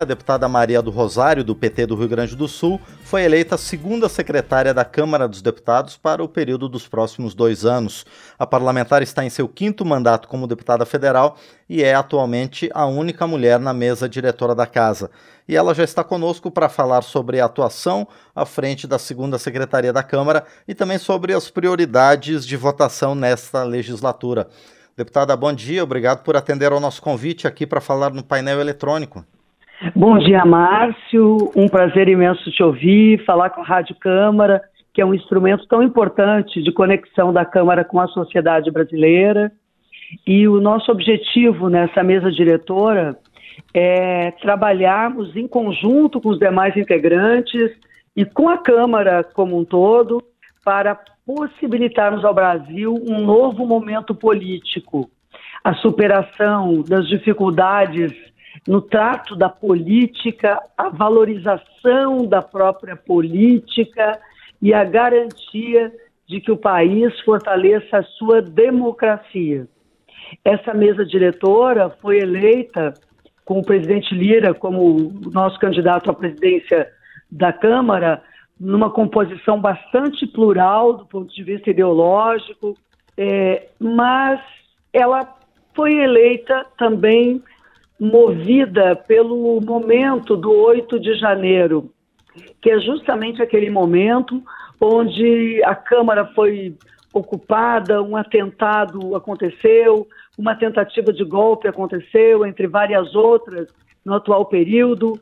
A deputada Maria do Rosário, do PT do Rio Grande do Sul, foi eleita segunda secretária da Câmara dos Deputados para o período dos próximos dois anos. A parlamentar está em seu quinto mandato como deputada federal e é atualmente a única mulher na mesa diretora da casa. E ela já está conosco para falar sobre a atuação à frente da segunda secretaria da Câmara e também sobre as prioridades de votação nesta legislatura. Deputada, bom dia, obrigado por atender ao nosso convite aqui para falar no painel eletrônico. Bom dia, Márcio. Um prazer imenso te ouvir, falar com a Rádio Câmara, que é um instrumento tão importante de conexão da Câmara com a sociedade brasileira. E o nosso objetivo nessa mesa diretora é trabalharmos em conjunto com os demais integrantes e com a Câmara como um todo para possibilitarmos ao Brasil um novo momento político, a superação das dificuldades no trato da política, a valorização da própria política e a garantia de que o país fortaleça a sua democracia. Essa mesa diretora foi eleita com o presidente Lira como nosso candidato à presidência da Câmara, numa composição bastante plural do ponto de vista ideológico, é, mas ela foi eleita também movida pelo momento do 8 de janeiro, que é justamente aquele momento onde a Câmara foi ocupada, um atentado aconteceu, uma tentativa de golpe aconteceu, entre várias outras, no atual período.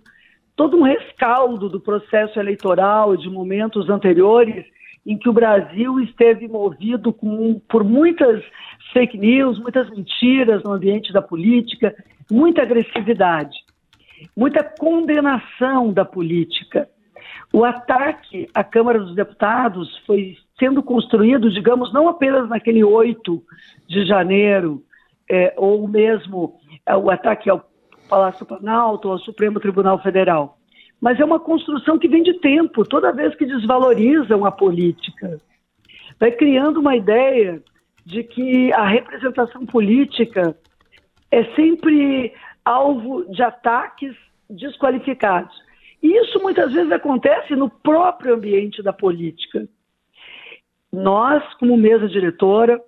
Todo um rescaldo do processo eleitoral de momentos anteriores em que o Brasil esteve movido com, por muitas fake news, muitas mentiras no ambiente da política, muita agressividade, muita condenação da política. O ataque à Câmara dos Deputados foi sendo construído, digamos, não apenas naquele 8 de janeiro, é, ou mesmo é, o ataque ao Palácio Planalto, ao Supremo Tribunal Federal, mas é uma construção que vem de tempo, toda vez que desvalorizam a política. Vai criando uma ideia de que a representação política é sempre alvo de ataques desqualificados. E isso muitas vezes acontece no próprio ambiente da política. Nós, como mesa diretora,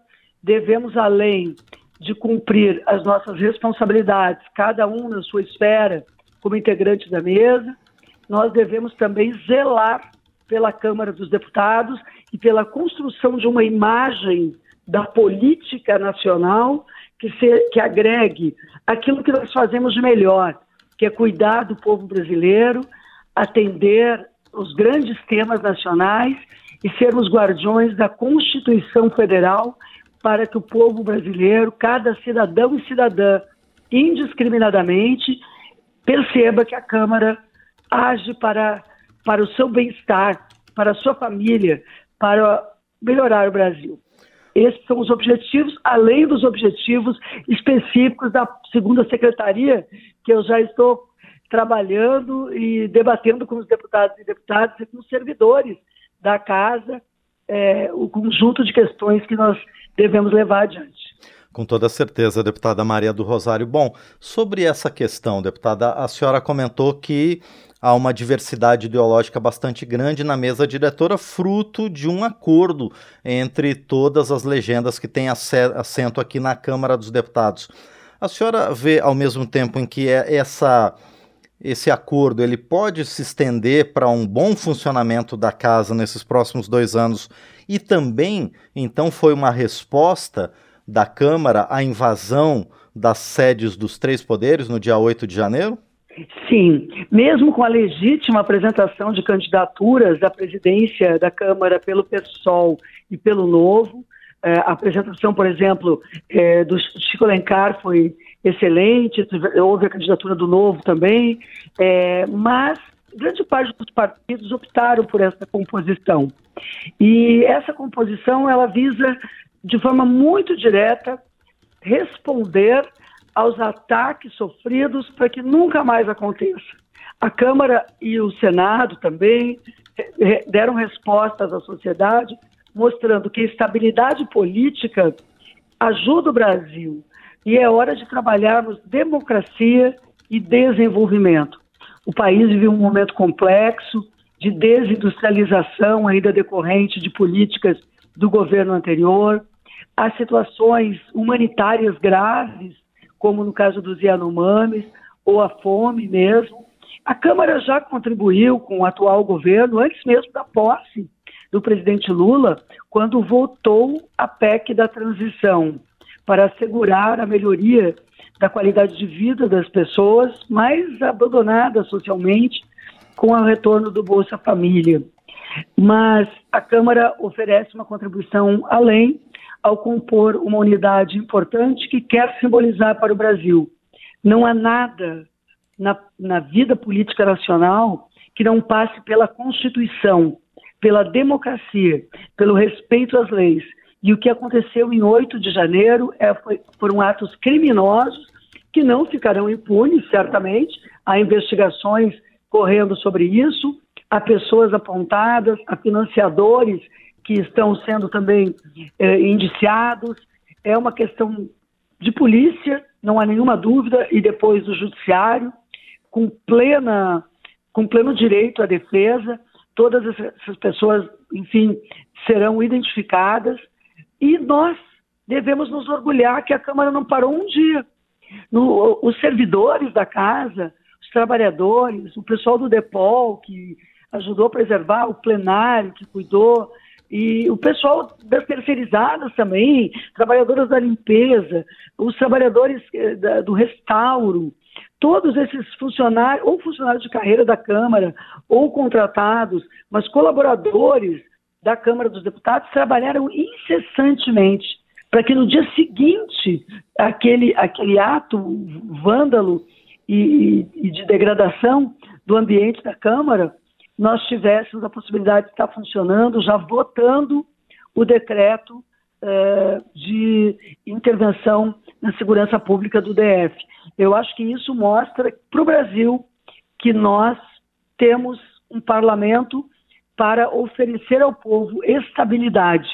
devemos, além de cumprir as nossas responsabilidades, cada um na sua esfera, como integrante da mesa, nós devemos também zelar pela Câmara dos Deputados e pela construção de uma imagem da política nacional que, se, que agregue aquilo que nós fazemos de melhor, que é cuidar do povo brasileiro, atender os grandes temas nacionais e sermos guardiões da Constituição Federal para que o povo brasileiro, cada cidadão e cidadã, indiscriminadamente, perceba que a Câmara age para, para o seu bem-estar, para a sua família, para melhorar o Brasil. Esses são os objetivos, além dos objetivos específicos da segunda secretaria, que eu já estou trabalhando e debatendo com os deputados e deputadas e com os servidores da casa, é, o conjunto de questões que nós devemos levar adiante. Com toda certeza, deputada Maria do Rosário. Bom, sobre essa questão, deputada, a senhora comentou que há uma diversidade ideológica bastante grande na mesa diretora, fruto de um acordo entre todas as legendas que têm assento aqui na Câmara dos Deputados. A senhora vê, ao mesmo tempo em que é essa, esse acordo ele pode se estender para um bom funcionamento da casa nesses próximos dois anos e também, então, foi uma resposta da Câmara à invasão das sedes dos três poderes no dia 8 de janeiro? Sim, mesmo com a legítima apresentação de candidaturas à presidência da Câmara pelo PSOL e pelo Novo, é, a apresentação, por exemplo, é, do Chico Lencar foi excelente, houve a candidatura do Novo também, é, mas grande parte dos partidos optaram por essa composição. E essa composição, ela visa, de forma muito direta, responder aos ataques sofridos para que nunca mais aconteça. A Câmara e o Senado também deram respostas à sociedade, mostrando que estabilidade política ajuda o Brasil e é hora de trabalharmos democracia e desenvolvimento. O país vive um momento complexo de desindustrialização ainda decorrente de políticas do governo anterior. Há situações humanitárias graves, como no caso dos Yanomamis, ou a fome mesmo. A Câmara já contribuiu com o atual governo, antes mesmo da posse do presidente Lula, quando votou a PEC da transição, para assegurar a melhoria da qualidade de vida das pessoas mais abandonadas socialmente com o retorno do Bolsa Família. Mas a Câmara oferece uma contribuição além ao compor uma unidade importante que quer simbolizar para o Brasil. Não há nada na, na vida política nacional que não passe pela Constituição, pela democracia, pelo respeito às leis. E o que aconteceu em 8 de janeiro é, foi, foram atos criminosos que não ficarão impunes, certamente. Há investigações correndo sobre isso, há pessoas apontadas, há financiadores que estão sendo também eh, indiciados. É uma questão de polícia, não há nenhuma dúvida, e depois do judiciário com plena com pleno direito à defesa. Todas essas pessoas, enfim, serão identificadas e nós devemos nos orgulhar que a Câmara não parou um dia. No, os servidores da casa, os trabalhadores, o pessoal do DEPOL, que ajudou a preservar, o plenário, que cuidou, e o pessoal das terceirizadas também, trabalhadoras da limpeza, os trabalhadores eh, do restauro, todos esses funcionários, ou funcionários de carreira da Câmara, ou contratados, mas colaboradores da Câmara dos Deputados trabalharam incessantemente para que no dia seguinte aquele, aquele ato vândalo e, e, de degradação do ambiente da Câmara, nós tivéssemos a possibilidade de estar funcionando, já votando o decreto eh, de intervenção na segurança pública do DF. Eu acho que isso mostra para o Brasil que nós temos um parlamento para oferecer ao povo estabilidade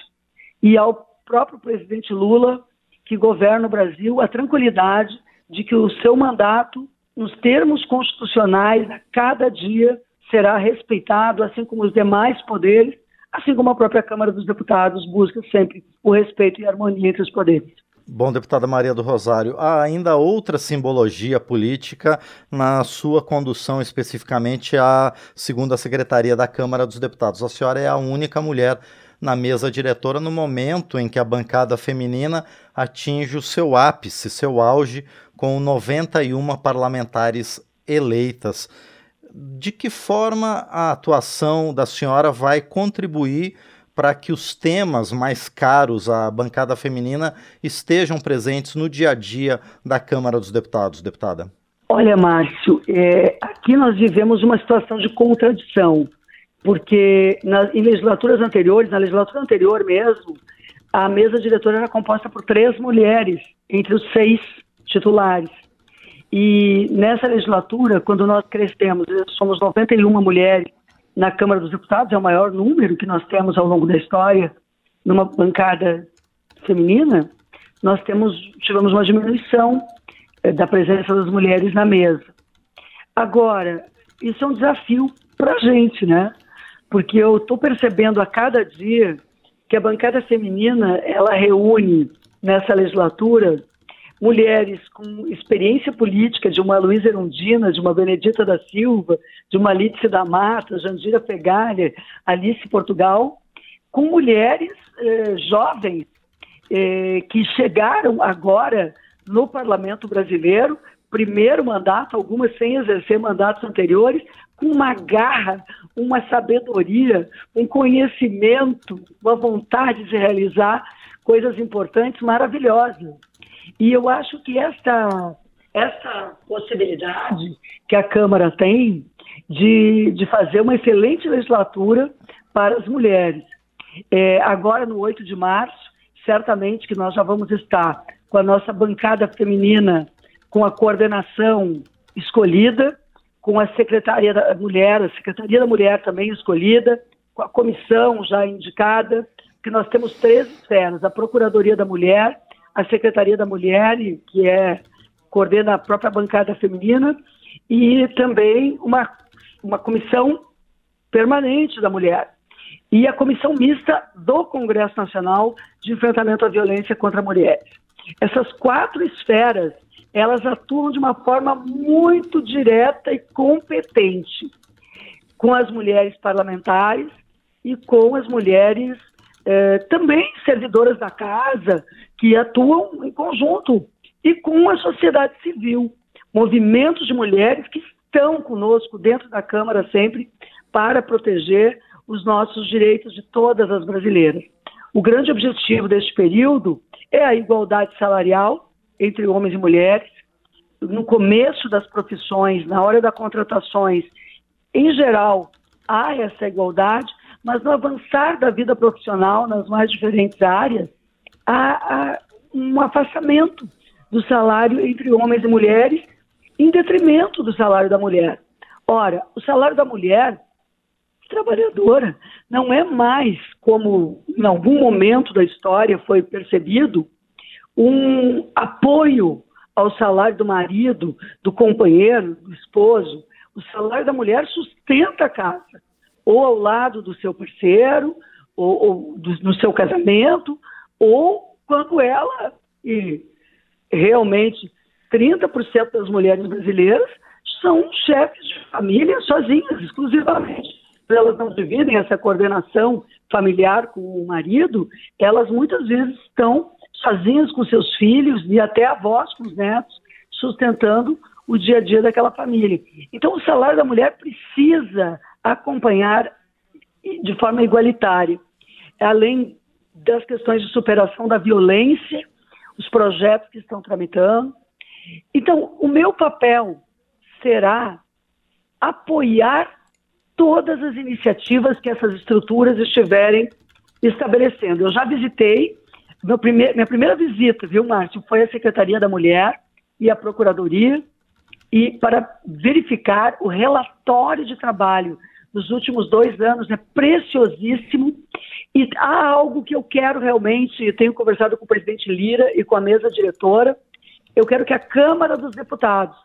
e ao próprio presidente Lula, que governa o Brasil, a tranquilidade de que o seu mandato, nos termos constitucionais, a cada dia será respeitado, assim como os demais poderes, assim como a própria Câmara dos Deputados busca sempre o respeito e a harmonia entre os poderes. Bom, deputada Maria do Rosário, há ainda outra simbologia política na sua condução, especificamente à segunda secretaria da Câmara dos Deputados. A senhora é a única mulher na mesa diretora no momento em que a bancada feminina atinge o seu ápice, seu auge, com 91 parlamentares eleitas. De que forma a atuação da senhora vai contribuir para que os temas mais caros à bancada feminina estejam presentes no dia a dia da Câmara dos Deputados, deputada? Olha, Márcio, é, aqui nós vivemos uma situação de contradição, porque na, em legislaturas anteriores, na legislatura anterior mesmo, a mesa diretora era composta por três mulheres, entre os seis titulares. E nessa legislatura, quando nós crescemos, somos 91 mulheres, na Câmara dos Deputados, é o maior número que nós temos ao longo da história numa bancada feminina, nós temos, tivemos uma diminuição eh, da presença das mulheres na mesa. Agora, isso é um desafio para a gente, né? Porque eu estou percebendo a cada dia que a bancada feminina ela reúne nessa legislatura mulheres com experiência política, de uma Luísa Erundina, de uma Benedita da Silva, de uma Lídice da Mata, Jandira Pegalha, Alice Portugal, com mulheres eh, jovens eh, que chegaram agora no Parlamento Brasileiro, primeiro mandato, algumas sem exercer mandatos anteriores, com uma garra, uma sabedoria, um conhecimento, uma vontade de realizar coisas importantes, maravilhosas. E eu acho que essa, essa possibilidade que a Câmara tem de, de fazer uma excelente legislatura para as mulheres. É, agora, no 8 de março, certamente que nós já vamos estar com a nossa bancada feminina, com a coordenação escolhida, com a Secretaria da Mulher, a Secretaria da Mulher também escolhida, com a comissão já indicada, que nós temos três esferas, a Procuradoria da Mulher, a Secretaria da Mulher, que é coordena a própria bancada feminina, e também uma, uma comissão permanente da mulher e a comissão mista do Congresso Nacional de Enfrentamento à Violência contra Mulheres. Essas quatro esferas, elas atuam de uma forma muito direta e competente com as mulheres parlamentares e com as mulheres eh, também servidoras da casa, que atuam em conjunto, e com a sociedade civil, movimentos de mulheres que estão conosco dentro da Câmara sempre para proteger os nossos direitos de todas as brasileiras. O grande objetivo deste período é a igualdade salarial entre homens e mulheres. No começo das profissões, na hora das contratações, em geral, há essa igualdade, mas no avançar da vida profissional, nas mais diferentes áreas, há, há um afastamento do salário entre homens e mulheres, em detrimento do salário da mulher. Ora, o salário da mulher trabalhadora não é mais, como em algum momento da história foi percebido, um apoio ao salário do marido, do companheiro, do esposo. O salário da mulher sustenta a casa, ou ao lado do seu parceiro, ou, ou do, no seu casamento, ou quando ela, e realmente 30% das mulheres brasileiras são chefes de família sozinhas, exclusivamente. Elas não dividem essa coordenação familiar com o marido, elas muitas vezes estão sozinhas com seus filhos e até avós com os netos, sustentando o dia a dia daquela família. Então, o salário da mulher precisa acompanhar de forma igualitária, além das questões de superação da violência, os projetos que estão tramitando. Então, o meu papel será apoiar todas as iniciativas que essas estruturas estiverem estabelecendo. Eu já visitei primeir, minha primeira visita, viu, Márcio, foi a Secretaria da Mulher e a Procuradoria, e para verificar o relatório de trabalho dos últimos dois anos, é preciosíssimo. E há algo que eu quero realmente, tenho conversado com o presidente Lira e com a mesa diretora, eu quero que a Câmara dos Deputados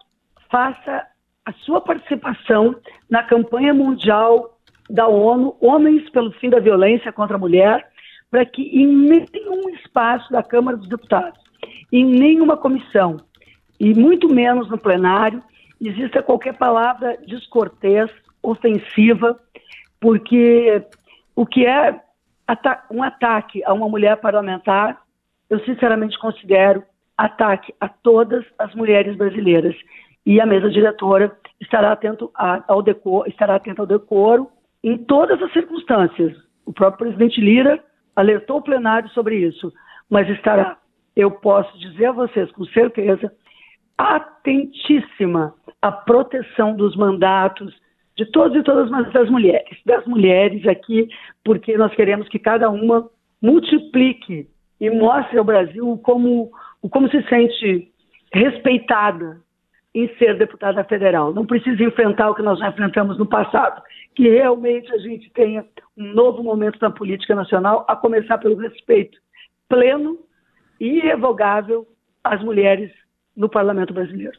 faça a sua participação na campanha mundial da ONU, Homens pelo Fim da Violência contra a Mulher, para que em nenhum espaço da Câmara dos Deputados, em nenhuma comissão, e muito menos no plenário, exista qualquer palavra descortês, ofensiva, porque o que é um ataque a uma mulher parlamentar, eu sinceramente considero ataque a todas as mulheres brasileiras. E a mesa diretora estará atento ao decoro, estará atento ao decoro em todas as circunstâncias. O próprio presidente Lira alertou o plenário sobre isso, mas estará, eu posso dizer a vocês com certeza, atentíssima à proteção dos mandatos de todos e todas as mulheres, das mulheres aqui, porque nós queremos que cada uma multiplique e mostre ao Brasil como, como se sente respeitada em ser deputada federal. Não precisa enfrentar o que nós já enfrentamos no passado, que realmente a gente tenha um novo momento na política nacional, a começar pelo respeito pleno e irrevogável às mulheres no parlamento brasileiro.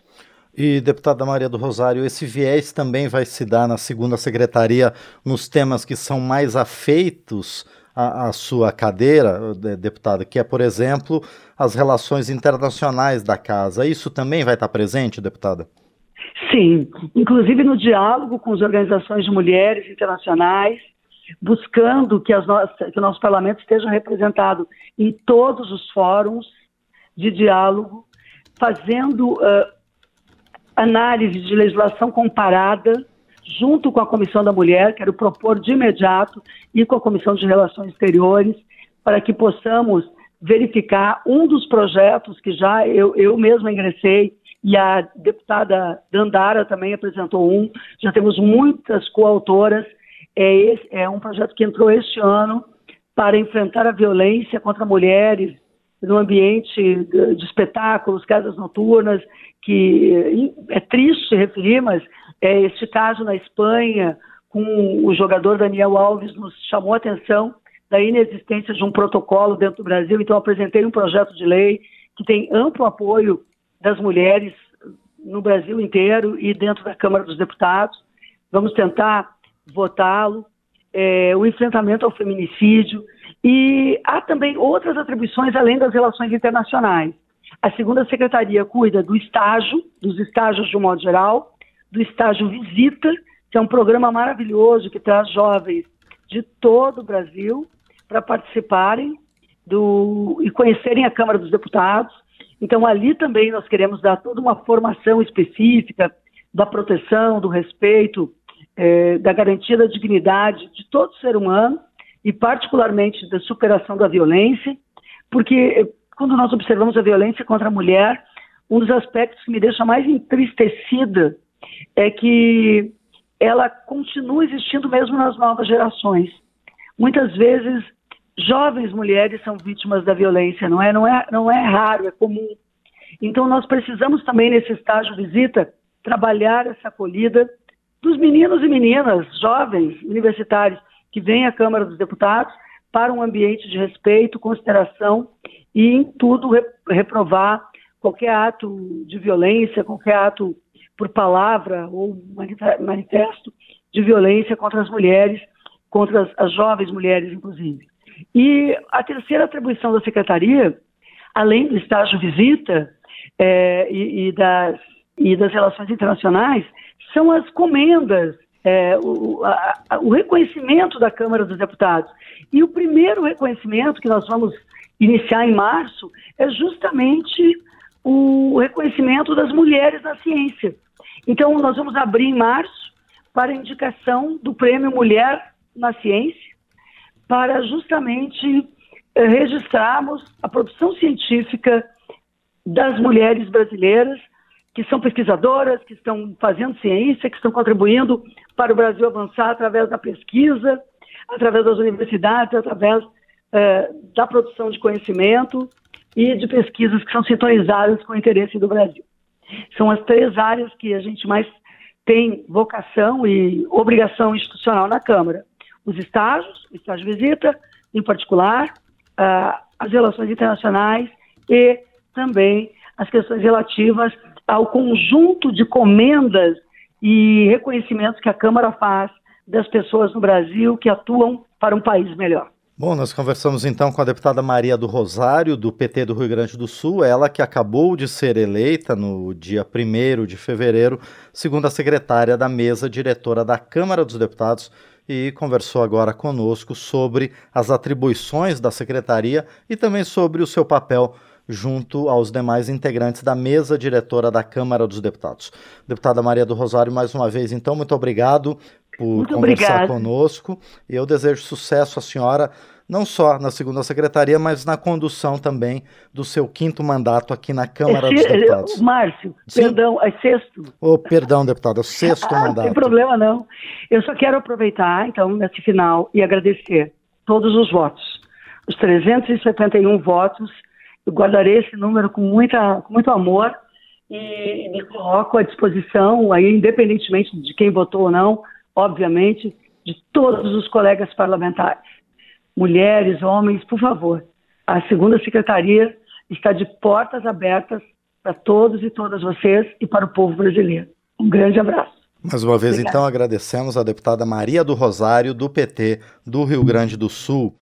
E, deputada Maria do Rosário, esse viés também vai se dar na segunda secretaria nos temas que são mais afeitos à, à sua cadeira, deputada, que é, por exemplo, as relações internacionais da casa. Isso também vai estar presente, deputada? Sim, inclusive no diálogo com as organizações de mulheres internacionais, buscando que, as nossas, que o nosso parlamento esteja representado em todos os fóruns de diálogo, fazendo uh, análise de legislação comparada junto com a Comissão da Mulher, quero propor de imediato, e com a Comissão de Relações Exteriores, para que possamos verificar um dos projetos que já eu, eu mesma ingressei e a deputada Dandara também apresentou um, já temos muitas coautoras, é, esse, é um projeto que entrou este ano para enfrentar a violência contra mulheres no ambiente de, espetáculos, casas noturnas, que é triste referir, mas é, este caso na Espanha, com o jogador Daniel Alves, nos chamou a atenção da inexistência de um protocolo dentro do Brasil. Então, apresentei um projeto de lei que tem amplo apoio das mulheres no Brasil inteiro e dentro da Câmara dos Deputados. Vamos tentar votá-lo. É, o enfrentamento ao feminicídio e há também outras atribuições além das relações internacionais. A segunda secretaria cuida do estágio, dos estágios de um modo geral, do estágio visita, que é um programa maravilhoso que traz jovens de todo o Brasil para participarem do, e conhecerem a Câmara dos Deputados. Então, ali também nós queremos dar toda uma formação específica da proteção, do respeito, eh, da garantia da dignidade de todo ser humano e, particularmente, da superação da violência, porque eh, quando nós observamos a violência contra a mulher, um dos aspectos que me deixa mais entristecida é que ela continua existindo mesmo nas novas gerações. Muitas vezes jovens mulheres são vítimas da violência, não é? Não é, não é raro, é comum. Então nós precisamos também nesse estágio visita trabalhar essa acolhida dos meninos e meninas, jovens, universitários que vêm à Câmara dos Deputados para um ambiente de respeito, consideração e em tudo reprovar qualquer ato de violência, qualquer ato por palavra ou manifesto de violência contra as mulheres, contra as, as jovens mulheres, inclusive. E a terceira atribuição da secretaria, além do estágio visita é, e, e, das, e das relações internacionais, são as comendas, é, o, a, o reconhecimento da Câmara dos Deputados. E o primeiro reconhecimento que nós vamos iniciar em março é justamente o reconhecimento das mulheres na ciência. Então, nós vamos abrir em março para indicação do Prêmio Mulher na Ciência, para justamente eh, registrarmos a produção científica das mulheres brasileiras que são pesquisadoras, que estão fazendo ciência, que estão contribuindo para o Brasil avançar através da pesquisa, através das universidades, através eh, da produção de conhecimento e de pesquisas que são sintonizadas com o interesse do Brasil. São as três áreas que a gente mais tem vocação e obrigação institucional na Câmara os estágios, o estágio visita, em particular, uh, as relações internacionais e também as questões relativas ao conjunto de comendas e reconhecimentos que a Câmara faz das pessoas no Brasil que atuam para um país melhor. Bom, nós conversamos então com a deputada Maria do Rosário, do PT do Rio Grande do Sul, ela que acabou de ser eleita no dia 1 de fevereiro, segundo a secretária da mesa diretora da Câmara dos Deputados, e conversou agora conosco sobre as atribuições da secretaria e também sobre o seu papel junto aos demais integrantes da mesa diretora da Câmara dos Deputados. Deputada Maria do Rosário, mais uma vez, então, muito obrigado por muito conversar obrigado. conosco. E eu desejo sucesso à senhora não só na segunda secretaria, mas na condução também do seu quinto mandato aqui na Câmara é, dos Deputados. Márcio, Sim? perdão, é sexto. Oh, perdão, deputado, é o sexto ah, mandato. Não tem problema não. Eu só quero aproveitar, então, nesse final e agradecer todos os votos. Os 371 votos, eu guardarei esse número com, muita, com muito amor e me coloco à disposição, aí, independentemente de quem votou ou não, obviamente, de todos os colegas parlamentares mulheres, homens, por favor. A segunda secretaria está de portas abertas para todos e todas vocês e para o povo brasileiro. Um grande abraço. Mais uma vez, Obrigada. então, agradecemos a deputada Maria do Rosário, do PT do Rio Grande do Sul.